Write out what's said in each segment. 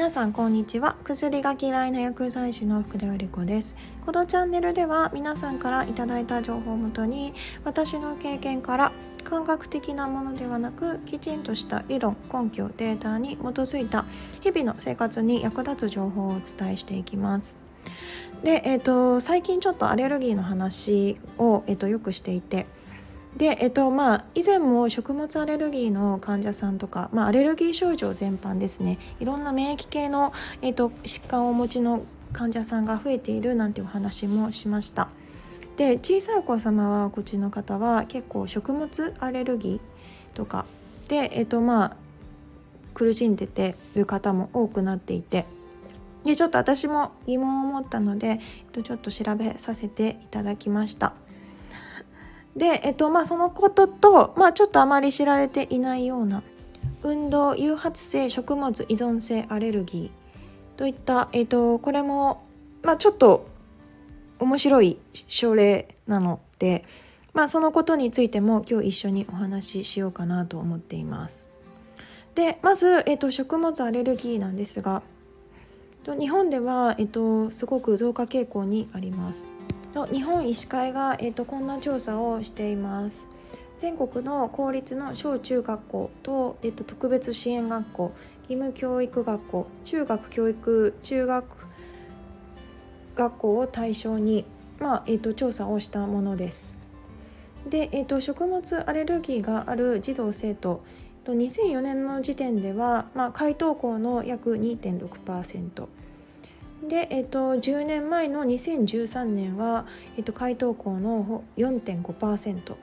皆さんこんにちは。薬が嫌いな薬剤師の福田由里子です。このチャンネルでは皆さんからいただいた情報をもとに私の経験から感覚的なものではなくきちんとした理論根拠データに基づいた日々の生活に役立つ情報をお伝えしていきます。で、えーと、最近ちょっとアレルギーの話を、えーとよくしていてで、えっとまあ、以前も食物アレルギーの患者さんとか、まあ、アレルギー症状全般ですね。いろんな免疫系の、えっと、疾患をお持ちの患者さんが増えているなんてお話もしました。で小さいお子様はこっちの方は結構食物アレルギーとかで、えっとまあ、苦しんでてる方も多くなっていて。でちょっと私も疑問を持ったので、えっと、ちょっと調べさせていただきました。で、えっとまあ、そのことと、まあ、ちょっとあまり知られていないような運動誘発性食物依存性アレルギーといった、えっと、これも、まあ、ちょっと面白い症例なので、まあ、そのことについても今日一緒にお話ししようかなと思っています。でまず、えっと、食物アレルギーなんですが日本では、えっと、すごく増加傾向にあります。日本医師会が、えーと、こんな調査をしています。全国の公立の小中学校と、えーと、特別支援学校義務教育学校中学教育中学学校を対象に、まあえーと、調査をしたものです。で、えー、と食物アレルギーがある児童生徒2004年の時点では、まあ、回答校の約2.6%で、えっと、10年前の2013年は、えっと、回答校の4.5%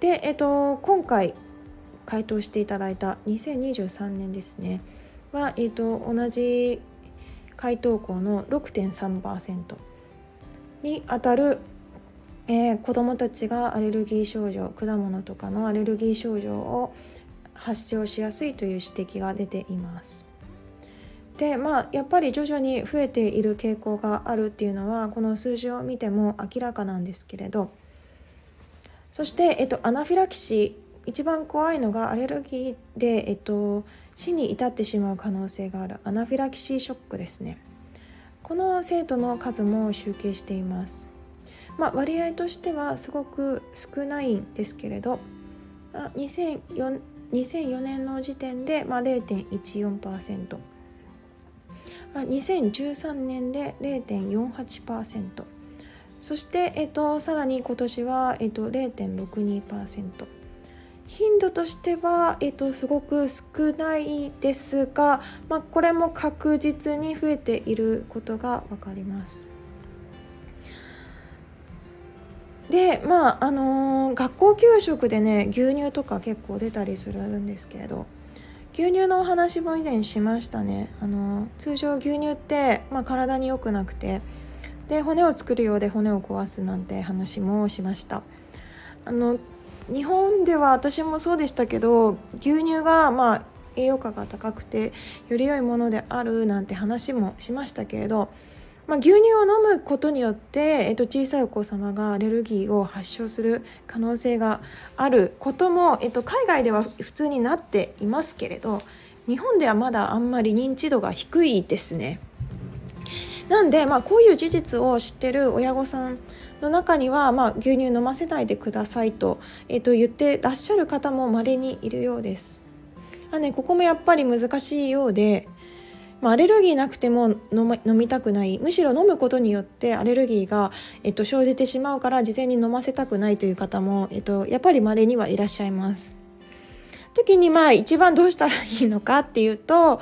で、えっと、今回回答していただいた2023年ですねは、えっと、同じ回答校の6.3%にあたる、えー、子どもたちがアレルギー症状果物とかのアレルギー症状を発症しやすいという指摘が出ています。でまあやっぱり徐々に増えている傾向があるっていうのはこの数字を見ても明らかなんですけれど。そして、えっと、アナフィラキシー一番怖いのがアレルギーで、えっと、死に至ってしまう可能性がある。アナフィラキシーショックですね。この生徒の数も集計しています。まあ、割合としてはすごく少ないんですけれど2004 2004年の時点で、まあ、0.14%。2013年で0.48%そして、えっと、さらに今年は、えっと、0.62%頻度としては、えっと、すごく少ないですが、まあ、これも確実に増えていることが分かります。でまああのー、学校給食でね牛乳とか結構出たりするんですけれど。牛乳のお話も以前しましたね。あの通常牛乳って、まあ、体に良くなくてで骨を作るようで骨を壊すなんて話もしました。あの日本では私もそうでしたけど牛乳がまあ栄養価が高くてより良いものであるなんて話もしましたけれどまあ、牛乳を飲むことによって、えっと、小さいお子様がアレルギーを発症する可能性があることも、えっと、海外では普通になっていますけれど日本ではまだあんまり認知度が低いですね。なんで、まあ、こういう事実を知ってる親御さんの中には、まあ、牛乳飲ませないでくださいと,、えっと言ってらっしゃる方も稀にいるようです。あね、ここもやっぱり難しいようでまあ、アレルギーなくても飲みたくないむしろ飲むことによってアレルギーが、えっと、生じてしまうから事前に飲ませたくないという方も、えっと、やっぱり稀にはいらっしゃいます。時にまあ一番どうしたらいいのかっていうと、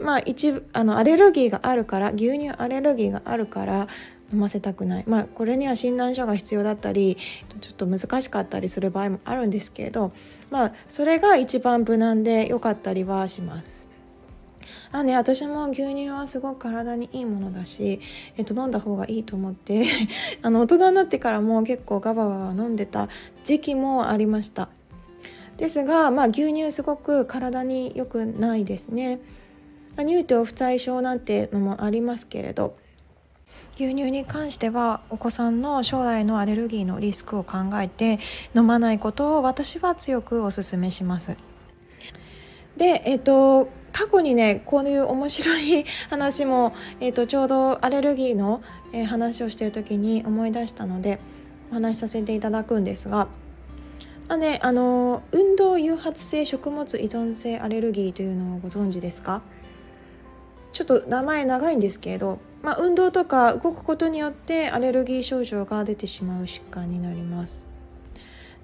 まあ、一あのアレルギーがあるから牛乳アレルギーがあるから飲ませたくないまあこれには診断書が必要だったりちょっと難しかったりする場合もあるんですけれどまあそれが一番無難で良かったりはします。あね、私も牛乳はすごく体にいいものだし、えっと、飲んだ方がいいと思って あの大人になってからも結構ガバガバ飲んでた時期もありましたですが、まあ、牛乳すごく体に良くないですね乳糖不対症なんてのもありますけれど牛乳に関してはお子さんの将来のアレルギーのリスクを考えて飲まないことを私は強くお勧めします。で、えっと、過去にねこういう面白い話も、えーと、ちょうどアレルギーの、えー、話をしている時に思い出したのでお話しさせていただくんですが。あね、あの運動誘発性食物依存性アレルギーというのをご存知ですか？ちょっと名前長いんですけれど、まあ、運動とか動くことによってアレルギー症状が出てしまう疾患になります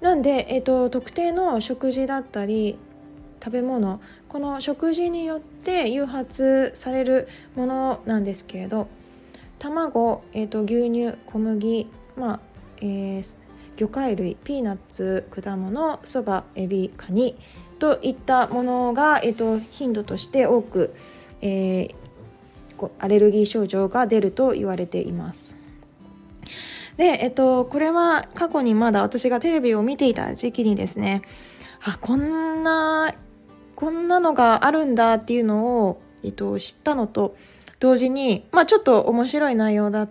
なんで、えーと、特定の食事だったり食べ物この食事によって誘発されるものなんですけれど卵、えーと、牛乳小麦、まあえー、魚介類ピーナッツ果物そばエビカニといったものが、えーと、頻度として多く、えー、アレルギー症状が出ると言われています。で、えっと、これは過去にまだ私がテレビを見ていた時期にですね、あ、こんな、こんなのがあるんだっていうのを、えっと、知ったのと、同時に、まあちょっと面白い内容だ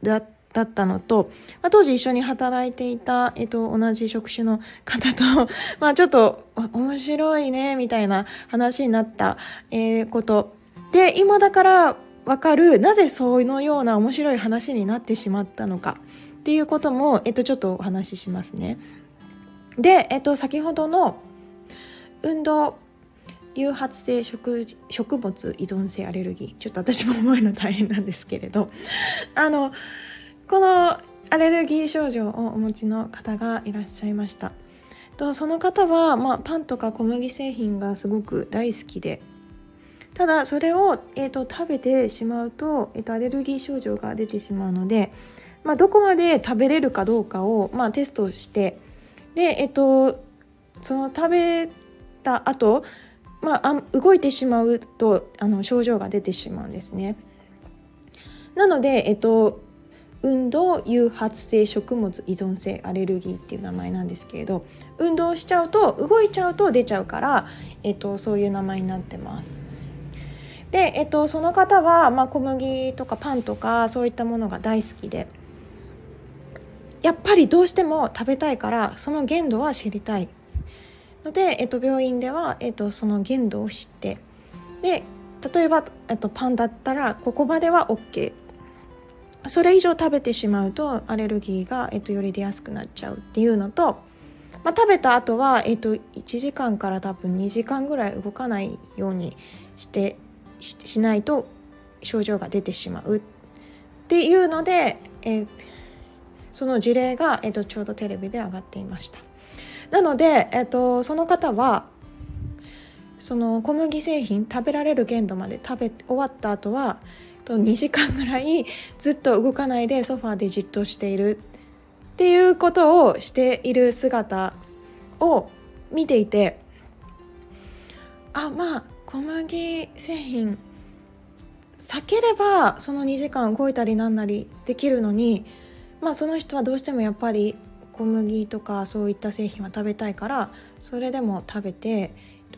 だだったのと、まあ、当時一緒に働いていた、えっと、同じ職種の方と、まあちょっと面白いね、みたいな話になった、えー、こと。で、今だからわかる、なぜそのような面白い話になってしまったのか。っていうことも、えっと、ちょっとお話ししますね。で、えっと、先ほどの運動誘発性食食物依存性アレルギー。ちょっと私も思えるの大変なんですけれど。あのこのアレルギー症状をお持ちの方がいらっしゃいました。とその方は、まあ、パンとか小麦製品がすごく大好きで。ただそれを、えーと、食べてしまうと,、えーとアレルギー症状が出てしまうのでまあ、どこまで食べれるかどうかを、まあ、テストして。で、えっと、その食べた後、まあ、動いてしまうとあの症状が出てしまうんですね。なので、えっと、運動誘発性食物依存性アレルギーっていう名前なんですけれど運動しちゃうと動いちゃうと出ちゃうから、えっと、そういう名前になってます。で、えっと、その方は、まあ、小麦とかパンとかそういったものが大好きでやっぱりどうしても食べたいからその限度は知りたいので、えっと、病院では、えっと、その限度を知ってで例えば、えっと、パンだったらここまでは OK それ以上食べてしまうとアレルギーが、えっと、より出やすくなっちゃうっていうのと、まあ、食べた後は、えっと、1時間から多分2時間ぐらい動かないようにしてしないと症状が出てしまう。っていうので、えー、その事例が、えっと、ちょうどテレビで上がっていました。なので、えっと、その方はその小麦製品食べられる限度まで食べ終わった後は2時間ぐらいずっと動かないでソファーでじっとしている。っていうことをしている姿を見ていてあまあ小麦製品避ければその2時間動いたりなんなりできるのにまあその人はどうしてもやっぱり小麦とかそういった製品は食べたいからそれでも食べて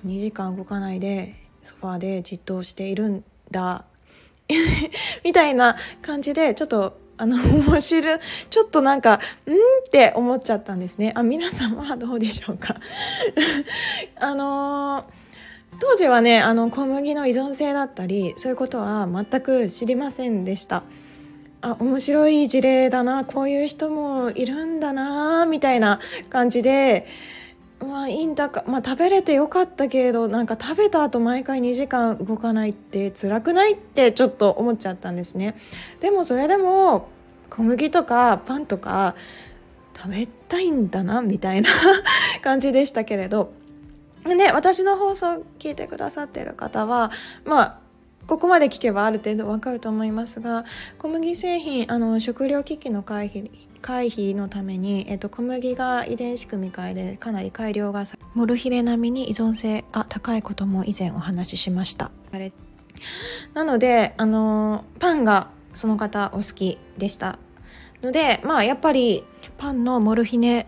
2時間動かないでソファーでじっとしているんだ。みたいな感じでちょっとあの面白ちょっとなんかうんって思っちゃったんですね。あ皆さんはどうでしょうか？あのー、当時はねあの小麦の依存性だったりそういうことは全く知りませんでした。あ面白い事例だな。こういう人もいるんだなみたいな感じでまあいいんだか、まあ、食べれてよかったけれどなんか食べた後毎回2時間動かないって辛くないってちょっと思っちゃったんですね。でもそれでも小麦とかパンとか食べたいんだなみたいな 感じでしたけれど。で私の放送聞いてくださってる方はまあここまで聞けばある程度わかると思いますが小麦製品あの食糧危機の回避回避のために、えっと、小麦が遺伝子組み換えでかなり改良がさモルヒレ並みに依存性が高いことも以前お話ししました。あれなのであのパンがその方お好きでした。のでまあやっぱりパンのモルヒネ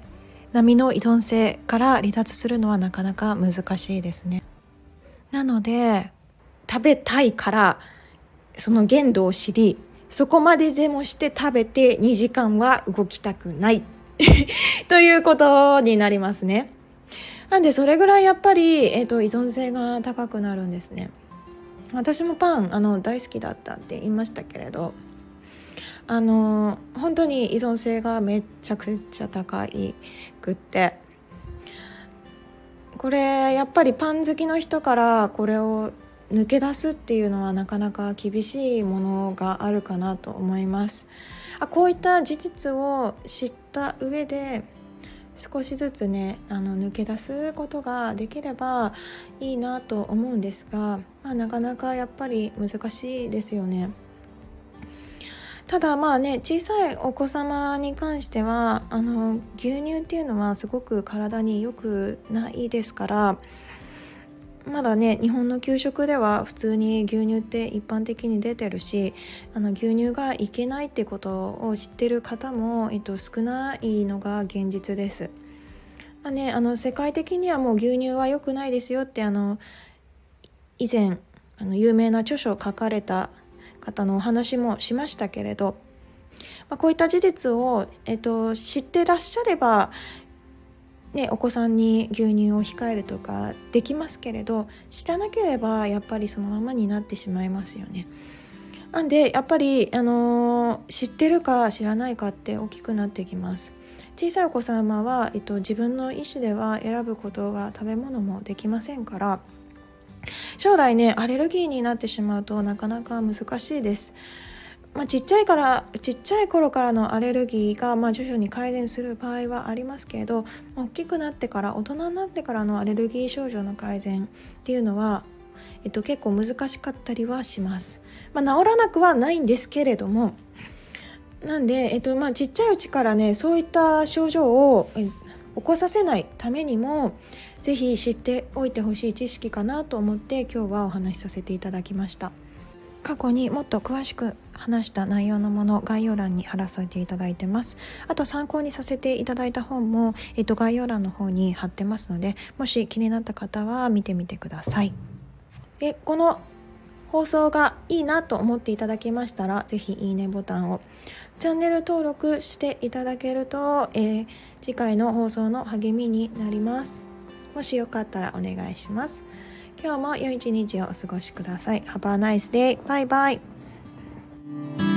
並みの依存性から離脱するのはなかなか難しいですね。なので食べたいからその限度を知りそこまででもして食べて2時間は動きたくない ということになりますね。なんでそれぐらいやっぱり、えーと、依存性が高くなるんですね。私もパンあの大好きだったって言いましたけれどあの本当に依存性がめちゃくちゃ高いくってこれやっぱりパン好きの人からこれを抜け出すっていうのはなかなか厳しいものがあるかなと思いますあこういった事実を知った上で少しずつねあの抜け出すことができればいいなと思うんですが、まあ、なかなかやっぱり難しいですよね。ただまあね小さいお子様に関してはあの牛乳っていうのはすごく体に良くないですからまだね日本の給食では普通に牛乳って一般的に出てるしあの牛乳がいけないってことを知ってる方も、えっと、少ないのが現実です。まあね、あの世界的にはもう牛乳は良くないですよってあの以前あの有名な著書を書かれた方のお話もしましたけれど、まあ、こういった事実を、えっと、知ってらっしゃればね、お子さんに牛乳を控えるとかできますけれど知らなければやっぱりそのままになってしまいますよね。なんでやっぱり、あの、知ってるか知らないかって大きくなってきます。小さいお子様は、えっと、自分の意思では選ぶことが食べ物もできませんから将来ねアレルギーになってしまうとなかなか難しいです。まあ、ちっちゃいからちっちゃい頃からのアレルギーがまあ徐々に改善する場合はありますけれど大きくなってから大人になってからのアレルギー症状の改善っていうのは、えっと、結構難しかったりはします、まあ、治らなくはないんですけれどもなんで、えっとまあ、ちっちゃいうちからねそういった症状を起こさせないためにも是非知っておいてほしい知識かなと思って今日はお話しさせていただきました。過去にもっと詳しく話した内容のもの概要欄に貼らせていただいてますあと参考にさせていただいた本も、えっと、概要欄の方に貼ってますのでもし気になった方は見てみてくださいえこの放送がいいなと思っていただけましたら是非いいねボタンをチャンネル登録していただけると、えー、次回の放送の励みになりますもしよかったらお願いします今日も良い一日をお過ごしください。Have a nice day. バイバイ。Thank you.